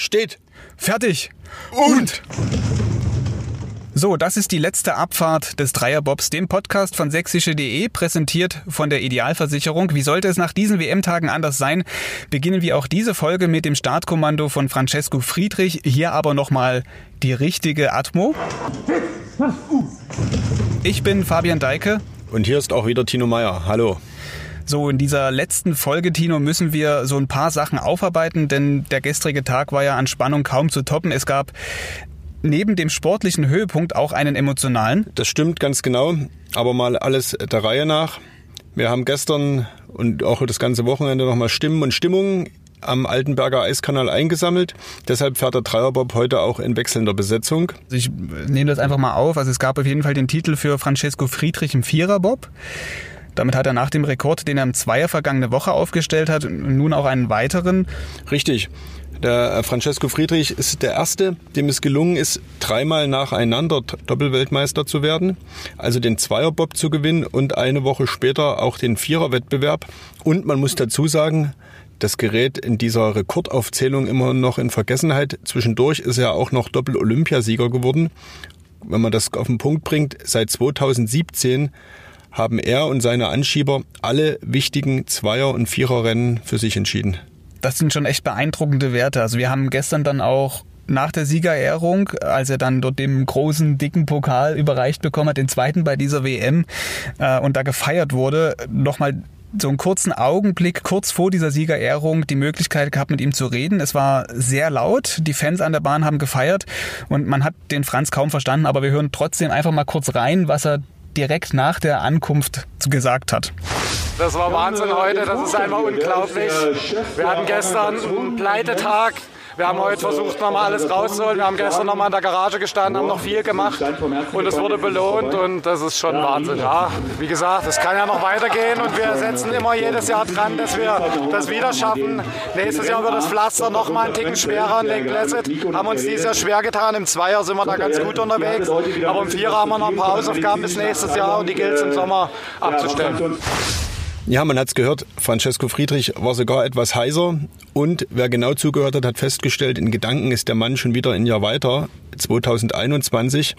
Steht. Fertig. Und. So, das ist die letzte Abfahrt des Dreierbobs, dem Podcast von sächsische.de, präsentiert von der Idealversicherung. Wie sollte es nach diesen WM-Tagen anders sein? Beginnen wir auch diese Folge mit dem Startkommando von Francesco Friedrich. Hier aber nochmal die richtige Atmo. Ich bin Fabian Deike. Und hier ist auch wieder Tino Meyer. Hallo. So, in dieser letzten Folge, Tino, müssen wir so ein paar Sachen aufarbeiten, denn der gestrige Tag war ja an Spannung kaum zu toppen. Es gab neben dem sportlichen Höhepunkt auch einen emotionalen. Das stimmt ganz genau, aber mal alles der Reihe nach. Wir haben gestern und auch das ganze Wochenende nochmal Stimmen und Stimmungen am Altenberger Eiskanal eingesammelt. Deshalb fährt der Dreierbob heute auch in wechselnder Besetzung. Also ich nehme das einfach mal auf. Also es gab auf jeden Fall den Titel für Francesco Friedrich im Viererbob. Damit hat er nach dem Rekord, den er im Zweier vergangene Woche aufgestellt hat, nun auch einen weiteren. Richtig. Der Francesco Friedrich ist der Erste, dem es gelungen ist, dreimal nacheinander Doppelweltmeister zu werden, also den Zweierbob zu gewinnen und eine Woche später auch den Viererwettbewerb. Und man muss dazu sagen, das gerät in dieser Rekordaufzählung immer noch in Vergessenheit. Zwischendurch ist er auch noch Doppel-Olympiasieger geworden. Wenn man das auf den Punkt bringt, seit 2017 haben er und seine Anschieber alle wichtigen Zweier- und Viererrennen für sich entschieden. Das sind schon echt beeindruckende Werte. Also wir haben gestern dann auch nach der Siegerehrung, als er dann dort den großen, dicken Pokal überreicht bekommen hat, den zweiten bei dieser WM äh, und da gefeiert wurde, nochmal so einen kurzen Augenblick kurz vor dieser Siegerehrung die Möglichkeit gehabt, mit ihm zu reden. Es war sehr laut, die Fans an der Bahn haben gefeiert und man hat den Franz kaum verstanden, aber wir hören trotzdem einfach mal kurz rein, was er direkt nach der Ankunft gesagt hat. Das war Wahnsinn heute, das ist einfach unglaublich. Wir hatten gestern einen Pleitetag. Wir haben heute versucht, nochmal alles rauszuholen. Wir haben gestern nochmal in der Garage gestanden, haben noch viel gemacht und es wurde belohnt und das ist schon Wahnsinn. Ja, wie gesagt, es kann ja noch weitergehen und wir setzen immer jedes Jahr dran, dass wir das wieder schaffen. Nächstes Jahr wird das Pflaster nochmal einen Ticken schwerer an Lake Placid. Haben uns dieses Jahr schwer getan. Im Zweier sind wir da ganz gut unterwegs, aber im Vierer haben wir noch ein paar Hausaufgaben bis nächstes Jahr und die gilt es im Sommer abzustellen. Ja, man hat es gehört, Francesco Friedrich war sogar etwas heiser. Und wer genau zugehört hat, hat festgestellt, in Gedanken ist der Mann schon wieder ein Jahr weiter, 2021,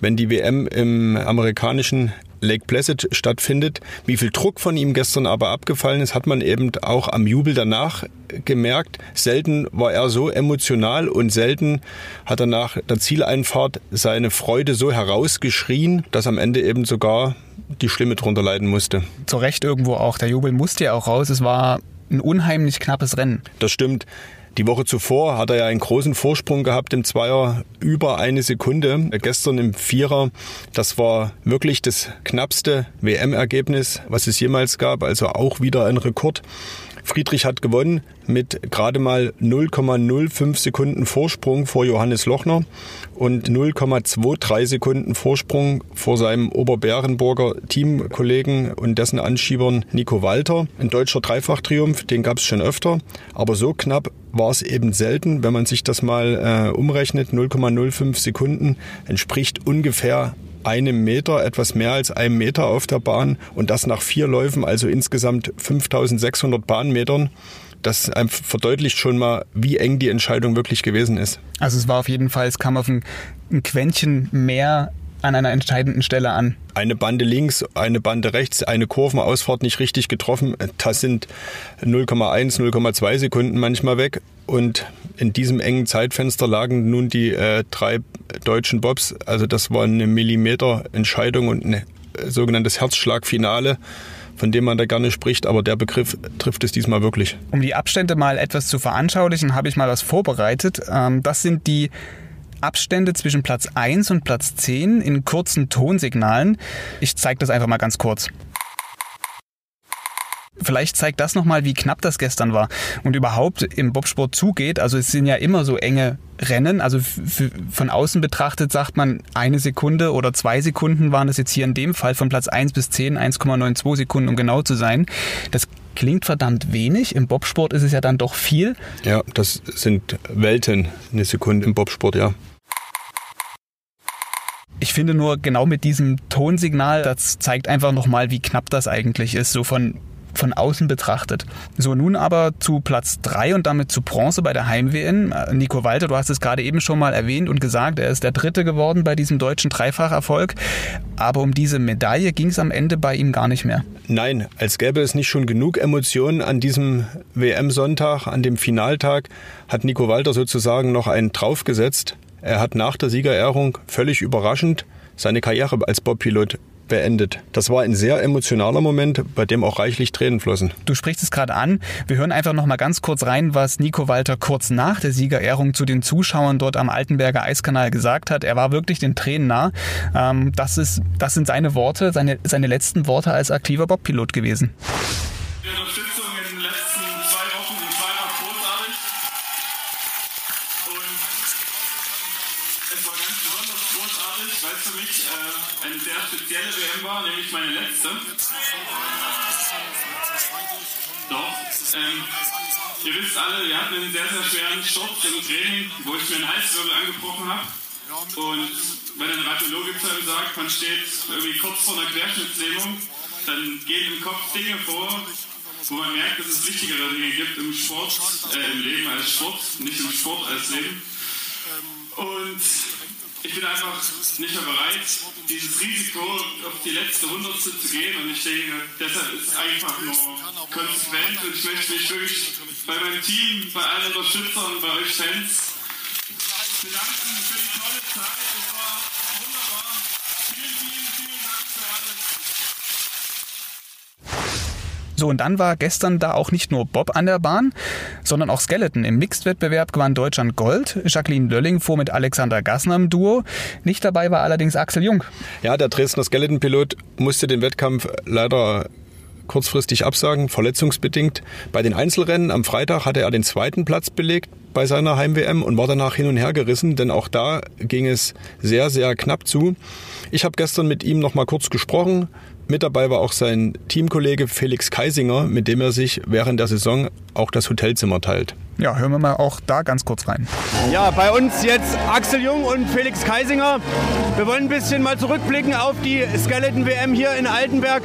wenn die WM im amerikanischen Lake Placid stattfindet. Wie viel Druck von ihm gestern aber abgefallen ist, hat man eben auch am Jubel danach gemerkt. Selten war er so emotional und selten hat er nach der Zieleinfahrt seine Freude so herausgeschrien, dass am Ende eben sogar die Schlimme drunter leiden musste. Zu Recht irgendwo auch. Der Jubel musste ja auch raus. Es war ein unheimlich knappes Rennen. Das stimmt. Die Woche zuvor hat er ja einen großen Vorsprung gehabt im Zweier über eine Sekunde. Gestern im Vierer, das war wirklich das knappste WM-Ergebnis, was es jemals gab. Also auch wieder ein Rekord. Friedrich hat gewonnen mit gerade mal 0,05 Sekunden Vorsprung vor Johannes Lochner und 0,23 Sekunden Vorsprung vor seinem Oberbärenburger Teamkollegen und dessen Anschiebern Nico Walter. Ein deutscher Dreifachtriumph, den gab es schon öfter, aber so knapp war es eben selten. Wenn man sich das mal äh, umrechnet, 0,05 Sekunden entspricht ungefähr einem Meter, etwas mehr als einem Meter auf der Bahn und das nach vier Läufen, also insgesamt 5600 Bahnmetern. Das verdeutlicht schon mal, wie eng die Entscheidung wirklich gewesen ist. Also es war auf jeden Fall, es kam auf ein, ein Quäntchen mehr an einer entscheidenden Stelle an. Eine Bande links, eine Bande rechts, eine Kurvenausfahrt nicht richtig getroffen. Das sind 0,1, 0,2 Sekunden manchmal weg. Und in diesem engen Zeitfenster lagen nun die äh, drei deutschen Bobs. Also das war eine Millimeter-Entscheidung und ein äh, sogenanntes Herzschlagfinale von dem man da gerne spricht, aber der Begriff trifft es diesmal wirklich. Um die Abstände mal etwas zu veranschaulichen, habe ich mal was vorbereitet. Ähm, das sind die Abstände zwischen Platz 1 und Platz 10 in kurzen Tonsignalen. Ich zeige das einfach mal ganz kurz. Vielleicht zeigt das nochmal, wie knapp das gestern war und überhaupt im Bobsport zugeht. Also es sind ja immer so enge Rennen. Also von außen betrachtet sagt man eine Sekunde oder zwei Sekunden waren es jetzt hier in dem Fall von Platz 1 bis 10, 1,92 Sekunden, um genau zu sein. Das klingt verdammt wenig. Im Bobsport ist es ja dann doch viel. Ja, das sind Welten, eine Sekunde im Bobsport, ja. Ich finde nur genau mit diesem Tonsignal, das zeigt einfach nochmal, wie knapp das eigentlich ist. So von von außen betrachtet. So, nun aber zu Platz 3 und damit zu Bronze bei der Heim-WM. Nico Walter, du hast es gerade eben schon mal erwähnt und gesagt, er ist der Dritte geworden bei diesem deutschen Dreifacherfolg. Aber um diese Medaille ging es am Ende bei ihm gar nicht mehr. Nein, als gäbe es nicht schon genug Emotionen an diesem WM-Sonntag, an dem Finaltag, hat Nico Walter sozusagen noch einen draufgesetzt. Er hat nach der Siegerehrung völlig überraschend seine Karriere als Bobpilot beendet. Das war ein sehr emotionaler Moment, bei dem auch reichlich Tränen flossen. Du sprichst es gerade an. Wir hören einfach noch mal ganz kurz rein, was Nico Walter kurz nach der Siegerehrung zu den Zuschauern dort am Altenberger Eiskanal gesagt hat. Er war wirklich den Tränen nah. Ähm, das, ist, das sind seine Worte, seine, seine letzten Worte als aktiver Bobpilot gewesen. Die Unterstützung in den letzten zwei Wochen und zweimal großartig. Und es war ganz besonders großartig, weil es für mich äh, eine sehr spezielle WM war, nämlich meine letzte. Doch, ähm, ihr wisst alle, wir hatten einen sehr, sehr schweren Sturz im Training, wo ich mir einen Halswirbel angebrochen habe. Und wenn ein Radiologe zu einem sagt, man steht irgendwie kurz vor einer Querschnittslähmung, dann gehen im Kopf Dinge vor, wo man merkt, dass es wichtigere Dinge gibt im Sport, äh, im Leben als Sport, nicht im Sport als Leben. Und ich bin einfach nicht mehr bereit, dieses Risiko auf die letzte Hundertstel zu gehen. Und ich denke, deshalb ist es einfach nur konsequent. Und ich möchte mich wirklich bei meinem Team, bei allen Unterstützern, bei euch Fans bedanken für die tolle Zeit. Es war wunderbar. Vielen, vielen, vielen Dank für alles. So, und dann war gestern da auch nicht nur Bob an der Bahn, sondern auch Skeleton. Im Mixed-Wettbewerb gewann Deutschland Gold. Jacqueline Lölling fuhr mit Alexander Gassner im Duo. Nicht dabei war allerdings Axel Jung. Ja, der Dresdner Skeleton-Pilot musste den Wettkampf leider kurzfristig absagen, verletzungsbedingt. Bei den Einzelrennen am Freitag hatte er den zweiten Platz belegt bei seiner Heim-WM und war danach hin und her gerissen, denn auch da ging es sehr, sehr knapp zu. Ich habe gestern mit ihm noch mal kurz gesprochen. Mit dabei war auch sein Teamkollege Felix Keisinger, mit dem er sich während der Saison auch das Hotelzimmer teilt. Ja, hören wir mal auch da ganz kurz rein. Ja, bei uns jetzt Axel Jung und Felix Keisinger. Wir wollen ein bisschen mal zurückblicken auf die Skeleton WM hier in Altenberg.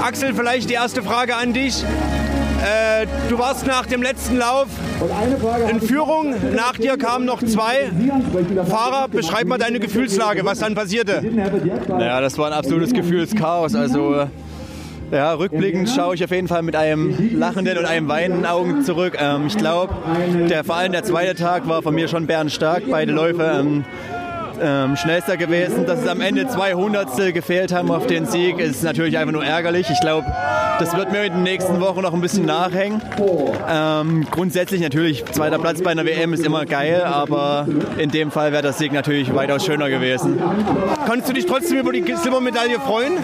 Axel, vielleicht die erste Frage an dich. Äh, du warst nach dem letzten Lauf in Führung. Nach dir kamen noch zwei Fahrer. Beschreib mal deine Gefühlslage, was dann passierte. Naja, das war ein absolutes Gefühlschaos. Also ja, rückblickend schaue ich auf jeden Fall mit einem lachenden und einem weinenden Augen zurück. Ähm, ich glaube, der, vor allem der zweite Tag war von mir schon bärenstark. Beide Läufe ähm, ähm, schnellster gewesen. Dass es am Ende zwei Hundertstel gefehlt haben auf den Sieg, ist natürlich einfach nur ärgerlich. Ich glaube, das wird mir in den nächsten Wochen noch ein bisschen nachhängen. Ähm, grundsätzlich natürlich, zweiter Platz bei einer WM ist immer geil, aber in dem Fall wäre das Sieg natürlich weitaus schöner gewesen. Konntest du dich trotzdem über die Silbermedaille freuen?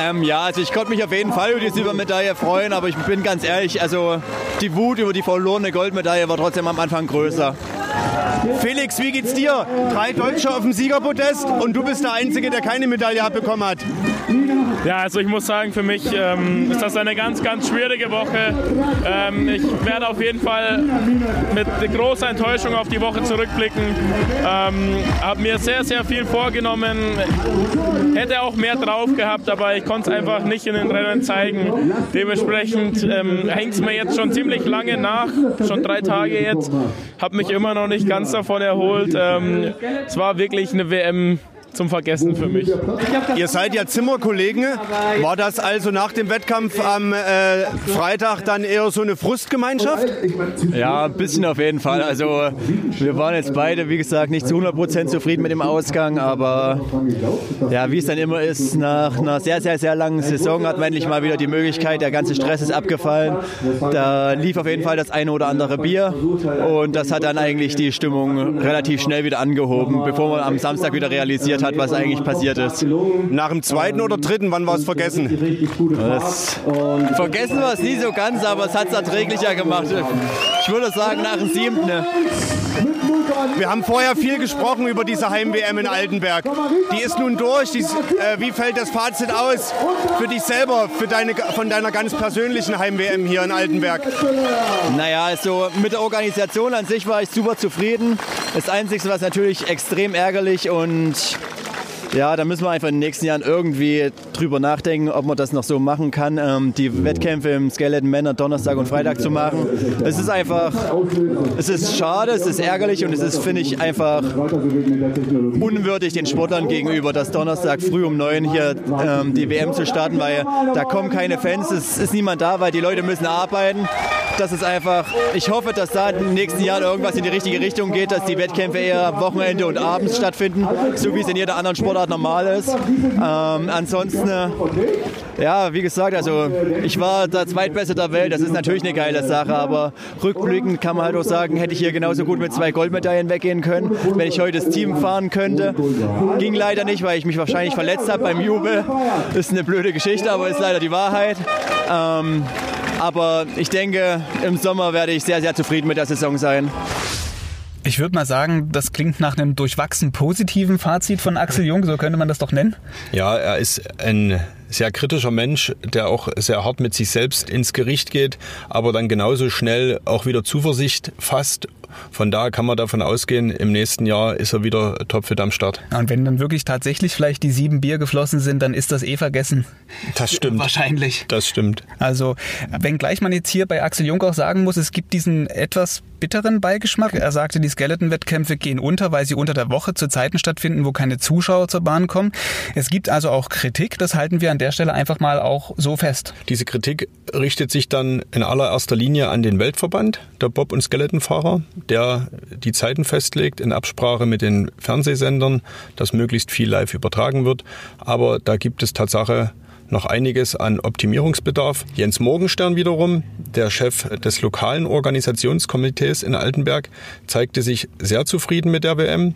Ähm, ja, also ich konnte mich auf jeden Fall über die Silbermedaille freuen, aber ich bin ganz ehrlich, also die Wut über die verlorene Goldmedaille war trotzdem am Anfang größer. Felix, wie geht's dir? Drei Deutsche auf dem Siegerpodest und du bist der Einzige, der keine Medaille abbekommen hat. Ja, also ich muss sagen, für mich ähm, ist das eine ganz, ganz schwierige Woche. Ähm, ich werde auf jeden Fall mit großer Enttäuschung auf die Woche zurückblicken. Ähm, habe mir sehr, sehr viel vorgenommen. Hätte auch mehr drauf gehabt, aber ich konnte es einfach nicht in den Rennen zeigen. Dementsprechend ähm, hängt es mir jetzt schon ziemlich lange nach, schon drei Tage jetzt. Habe mich immer noch nicht ganz davon erholt. Ähm, es war wirklich eine WM zum Vergessen für mich. Ihr seid ja Zimmerkollegen. War das also nach dem Wettkampf am äh, Freitag dann eher so eine Frustgemeinschaft? Ja, ein bisschen auf jeden Fall. Also wir waren jetzt beide, wie gesagt, nicht zu 100% zufrieden mit dem Ausgang, aber ja, wie es dann immer ist, nach einer sehr, sehr, sehr langen Saison hat man endlich mal wieder die Möglichkeit, der ganze Stress ist abgefallen. Da lief auf jeden Fall das eine oder andere Bier und das hat dann eigentlich die Stimmung relativ schnell wieder angehoben, bevor man am Samstag wieder realisiert hat, was eigentlich passiert ist. Nach dem zweiten oder dritten, wann war es vergessen? Vergessen wir es nie so ganz, aber es hat es erträglicher gemacht. Ich würde sagen, nach dem siebten. Wir haben vorher viel gesprochen über diese Heim-WM in Altenberg. Die ist nun durch. Ist- äh, wie fällt das Fazit aus für dich selber, für deine, von deiner ganz persönlichen Heim-WM hier in Altenberg? Naja, also mit der Organisation an sich war ich super zufrieden. Das Einzige, was natürlich extrem ärgerlich und ja, da müssen wir einfach in den nächsten Jahren irgendwie drüber nachdenken, ob man das noch so machen kann, ähm, die Wettkämpfe im Skeleton Männer Donnerstag und Freitag zu machen. Es ist einfach, es ist schade, es ist ärgerlich und es ist, finde ich, einfach unwürdig den Sportlern gegenüber, das Donnerstag früh um neun hier ähm, die WM zu starten, weil da kommen keine Fans, es ist niemand da, weil die Leute müssen arbeiten. Das ist einfach, ich hoffe, dass da in den nächsten Jahren irgendwas in die richtige Richtung geht, dass die Wettkämpfe eher Wochenende und abends stattfinden, so wie es in jeder anderen Sportart normal ist. Ähm, ansonsten, äh, ja, wie gesagt, also ich war der Zweitbeste der Welt, das ist natürlich eine geile Sache, aber rückblickend kann man halt auch sagen, hätte ich hier genauso gut mit zwei Goldmedaillen weggehen können, wenn ich heute das Team fahren könnte. Ging leider nicht, weil ich mich wahrscheinlich verletzt habe beim Jubel. Ist eine blöde Geschichte, aber ist leider die Wahrheit. Ähm, aber ich denke, im Sommer werde ich sehr, sehr zufrieden mit der Saison sein. Ich würde mal sagen, das klingt nach einem durchwachsen positiven Fazit von Axel Jung, so könnte man das doch nennen. Ja, er ist ein sehr kritischer Mensch, der auch sehr hart mit sich selbst ins Gericht geht, aber dann genauso schnell auch wieder Zuversicht fasst von da kann man davon ausgehen, im nächsten Jahr ist er wieder topfit am Start. Und wenn dann wirklich tatsächlich vielleicht die sieben Bier geflossen sind, dann ist das eh vergessen. Das stimmt. Wahrscheinlich. Das stimmt. Also, wenngleich man jetzt hier bei Axel Jung auch sagen muss, es gibt diesen etwas bitteren Beigeschmack. Er sagte, die Skeleton-Wettkämpfe gehen unter, weil sie unter der Woche zu Zeiten stattfinden, wo keine Zuschauer zur Bahn kommen. Es gibt also auch Kritik, das halten wir an der Stelle einfach mal auch so fest. Diese Kritik richtet sich dann in allererster Linie an den Weltverband der Bob- und Skeletonfahrer, der die Zeiten festlegt in Absprache mit den Fernsehsendern, dass möglichst viel live übertragen wird. Aber da gibt es Tatsache noch einiges an Optimierungsbedarf. Jens Morgenstern wiederum, der Chef des lokalen Organisationskomitees in Altenberg, zeigte sich sehr zufrieden mit der WM.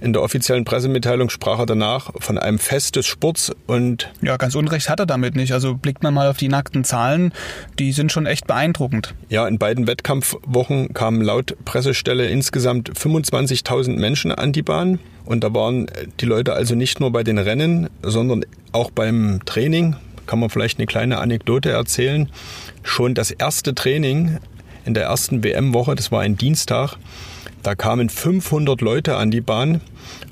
In der offiziellen Pressemitteilung sprach er danach von einem Fest des Sports und ja, ganz unrecht hat er damit nicht. Also blickt man mal auf die nackten Zahlen, die sind schon echt beeindruckend. Ja, in beiden Wettkampfwochen kamen laut Pressestelle insgesamt 25.000 Menschen an die Bahn. Und da waren die Leute also nicht nur bei den Rennen, sondern auch beim Training. Kann man vielleicht eine kleine Anekdote erzählen. Schon das erste Training in der ersten WM-Woche, das war ein Dienstag, da kamen 500 Leute an die Bahn,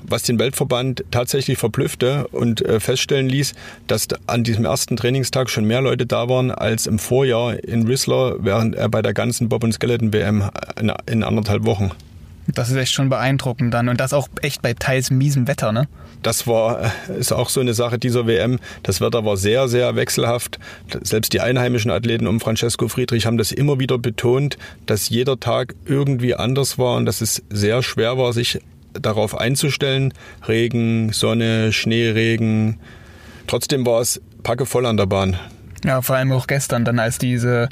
was den Weltverband tatsächlich verblüffte und äh, feststellen ließ, dass an diesem ersten Trainingstag schon mehr Leute da waren als im Vorjahr in Whistler, während er bei der ganzen Bob- und Skeleton-WM in anderthalb Wochen. Das ist echt schon beeindruckend dann. Und das auch echt bei teils miesem Wetter, ne? Das war, äh, ist auch so eine Sache dieser WM. Das Wetter war sehr, sehr wechselhaft. Selbst die einheimischen Athleten um Francesco Friedrich haben das immer wieder betont, dass jeder Tag irgendwie anders war und dass es sehr schwer war, sich darauf einzustellen. Regen, Sonne, Schneeregen. Trotzdem war es packevoll an der Bahn. Ja, vor allem auch gestern, dann als diese,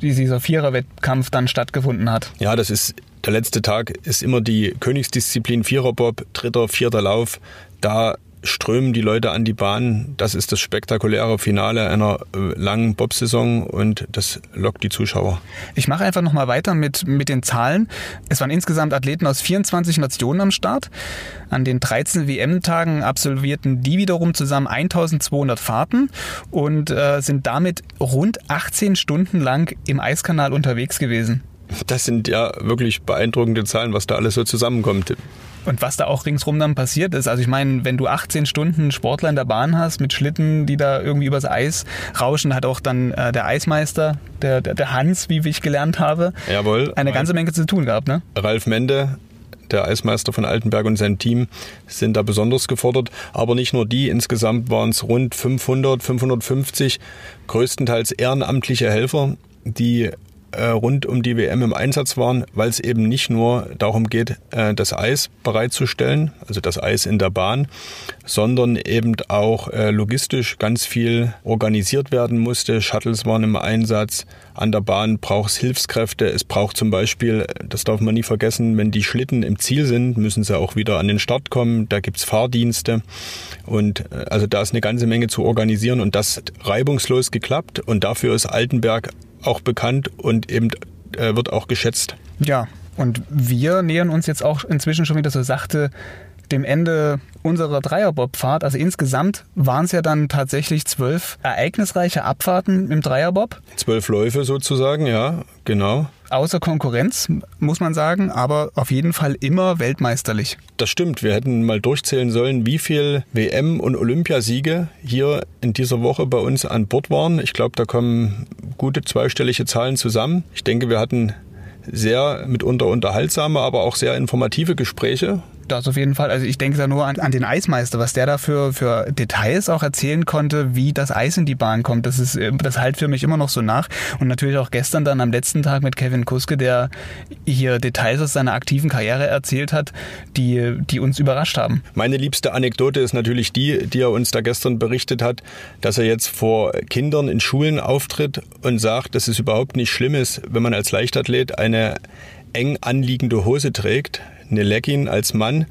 dieser Viererwettkampf dann stattgefunden hat. Ja, das ist der letzte Tag ist immer die Königsdisziplin Viererbob, dritter, vierter Lauf. Da strömen die Leute an die Bahn. Das ist das spektakuläre Finale einer äh, langen Bobsaison und das lockt die Zuschauer. Ich mache einfach nochmal weiter mit, mit den Zahlen. Es waren insgesamt Athleten aus 24 Nationen am Start. An den 13 WM-Tagen absolvierten die wiederum zusammen 1200 Fahrten und äh, sind damit rund 18 Stunden lang im Eiskanal unterwegs gewesen. Das sind ja wirklich beeindruckende Zahlen, was da alles so zusammenkommt. Und was da auch ringsrum dann passiert ist. Also ich meine, wenn du 18 Stunden Sportler in der Bahn hast mit Schlitten, die da irgendwie übers Eis rauschen, hat auch dann äh, der Eismeister, der, der, der Hans, wie ich gelernt habe, Jawohl, eine ganze Menge zu tun gehabt. Ne? Ralf Mende, der Eismeister von Altenberg und sein Team sind da besonders gefordert. Aber nicht nur die, insgesamt waren es rund 500, 550 größtenteils ehrenamtliche Helfer, die rund um die WM im Einsatz waren, weil es eben nicht nur darum geht, äh, das Eis bereitzustellen, also das Eis in der Bahn, sondern eben auch äh, logistisch ganz viel organisiert werden musste. Shuttles waren im Einsatz. An der Bahn braucht es Hilfskräfte. Es braucht zum Beispiel, das darf man nie vergessen, wenn die Schlitten im Ziel sind, müssen sie auch wieder an den Start kommen. Da gibt's Fahrdienste. Und also da ist eine ganze Menge zu organisieren und das hat reibungslos geklappt. Und dafür ist Altenberg auch bekannt und eben äh, wird auch geschätzt. Ja, und wir nähern uns jetzt auch inzwischen schon wieder so sachte dem Ende unserer Dreierbobfahrt, also insgesamt waren es ja dann tatsächlich zwölf ereignisreiche Abfahrten im Dreierbob. Zwölf Läufe sozusagen, ja, genau. Außer Konkurrenz, muss man sagen, aber auf jeden Fall immer weltmeisterlich. Das stimmt. Wir hätten mal durchzählen sollen, wie viel WM- und Olympiasiege hier in dieser Woche bei uns an Bord waren. Ich glaube, da kommen gute zweistellige Zahlen zusammen. Ich denke, wir hatten sehr mitunter unterhaltsame, aber auch sehr informative Gespräche das auf jeden Fall. Also ich denke da nur an, an den Eismeister, was der da für, Details auch erzählen konnte, wie das Eis in die Bahn kommt. Das ist, das halt für mich immer noch so nach. Und natürlich auch gestern dann am letzten Tag mit Kevin Kuske, der hier Details aus seiner aktiven Karriere erzählt hat, die, die uns überrascht haben. Meine liebste Anekdote ist natürlich die, die er uns da gestern berichtet hat, dass er jetzt vor Kindern in Schulen auftritt und sagt, dass es überhaupt nicht schlimm ist, wenn man als Leichtathlet eine eng anliegende Hose trägt, eine Legging als Mann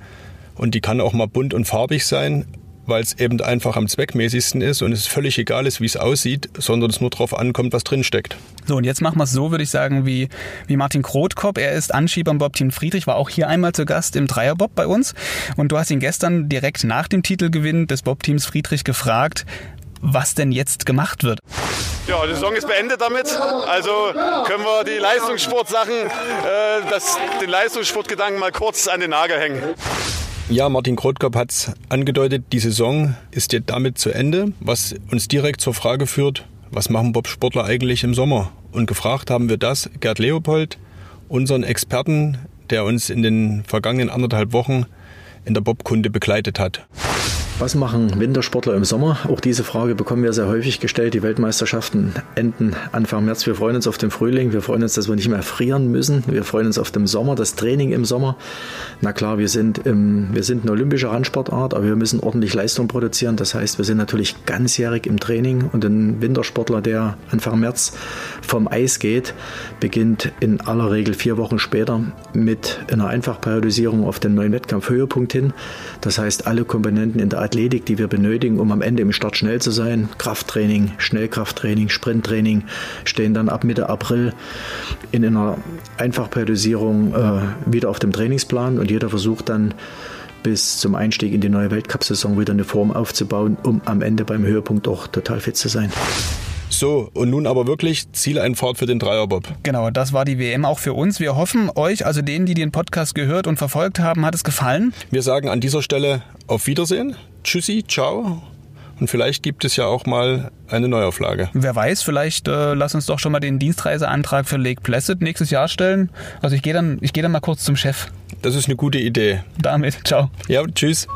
und die kann auch mal bunt und farbig sein, weil es eben einfach am zweckmäßigsten ist und es völlig egal ist, wie es aussieht, sondern es nur darauf ankommt, was drin steckt. So, und jetzt machen wir es so, würde ich sagen, wie, wie Martin Krotkop. Er ist Anschieber im Bob-Team Friedrich, war auch hier einmal zu Gast im Dreierbob bei uns. Und du hast ihn gestern direkt nach dem Titelgewinn des Bob-Teams Friedrich gefragt, was denn jetzt gemacht wird. Ja, die Saison ist beendet damit. Also können wir die Leistungssportsachen, äh, das, den Leistungssportgedanken mal kurz an den Nagel hängen. Ja, Martin Krotkop hat es angedeutet, die Saison ist jetzt damit zu Ende, was uns direkt zur Frage führt, was machen Bobsportler eigentlich im Sommer? Und gefragt haben wir das Gerd Leopold, unseren Experten, der uns in den vergangenen anderthalb Wochen in der Bobkunde begleitet hat. Was machen Wintersportler im Sommer? Auch diese Frage bekommen wir sehr häufig gestellt. Die Weltmeisterschaften enden Anfang März. Wir freuen uns auf den Frühling. Wir freuen uns, dass wir nicht mehr frieren müssen. Wir freuen uns auf den Sommer, das Training im Sommer. Na klar, wir sind, im, wir sind eine olympische Randsportart, aber wir müssen ordentlich Leistung produzieren. Das heißt, wir sind natürlich ganzjährig im Training und ein Wintersportler, der Anfang März vom Eis geht, beginnt in aller Regel vier Wochen später mit einer Einfachperiodisierung auf den neuen Wettkampfhöhepunkt hin. Das heißt, alle Komponenten in der Athletik, die wir benötigen, um am Ende im Start schnell zu sein. Krafttraining, Schnellkrafttraining, Sprinttraining stehen dann ab Mitte April in einer Einfachperiodisierung äh, wieder auf dem Trainingsplan und jeder versucht dann bis zum Einstieg in die neue Weltcup-Saison wieder eine Form aufzubauen, um am Ende beim Höhepunkt auch total fit zu sein. So, und nun aber wirklich Zieleinfahrt für den Dreierbob. Genau, das war die WM auch für uns. Wir hoffen, euch, also denen, die den Podcast gehört und verfolgt haben, hat es gefallen. Wir sagen an dieser Stelle auf Wiedersehen. Tschüssi, ciao. Und vielleicht gibt es ja auch mal eine Neuauflage. Wer weiß, vielleicht äh, lass uns doch schon mal den Dienstreiseantrag für Lake Placid nächstes Jahr stellen. Also ich gehe dann, ich gehe dann mal kurz zum Chef. Das ist eine gute Idee. Damit, ciao. Ja, tschüss.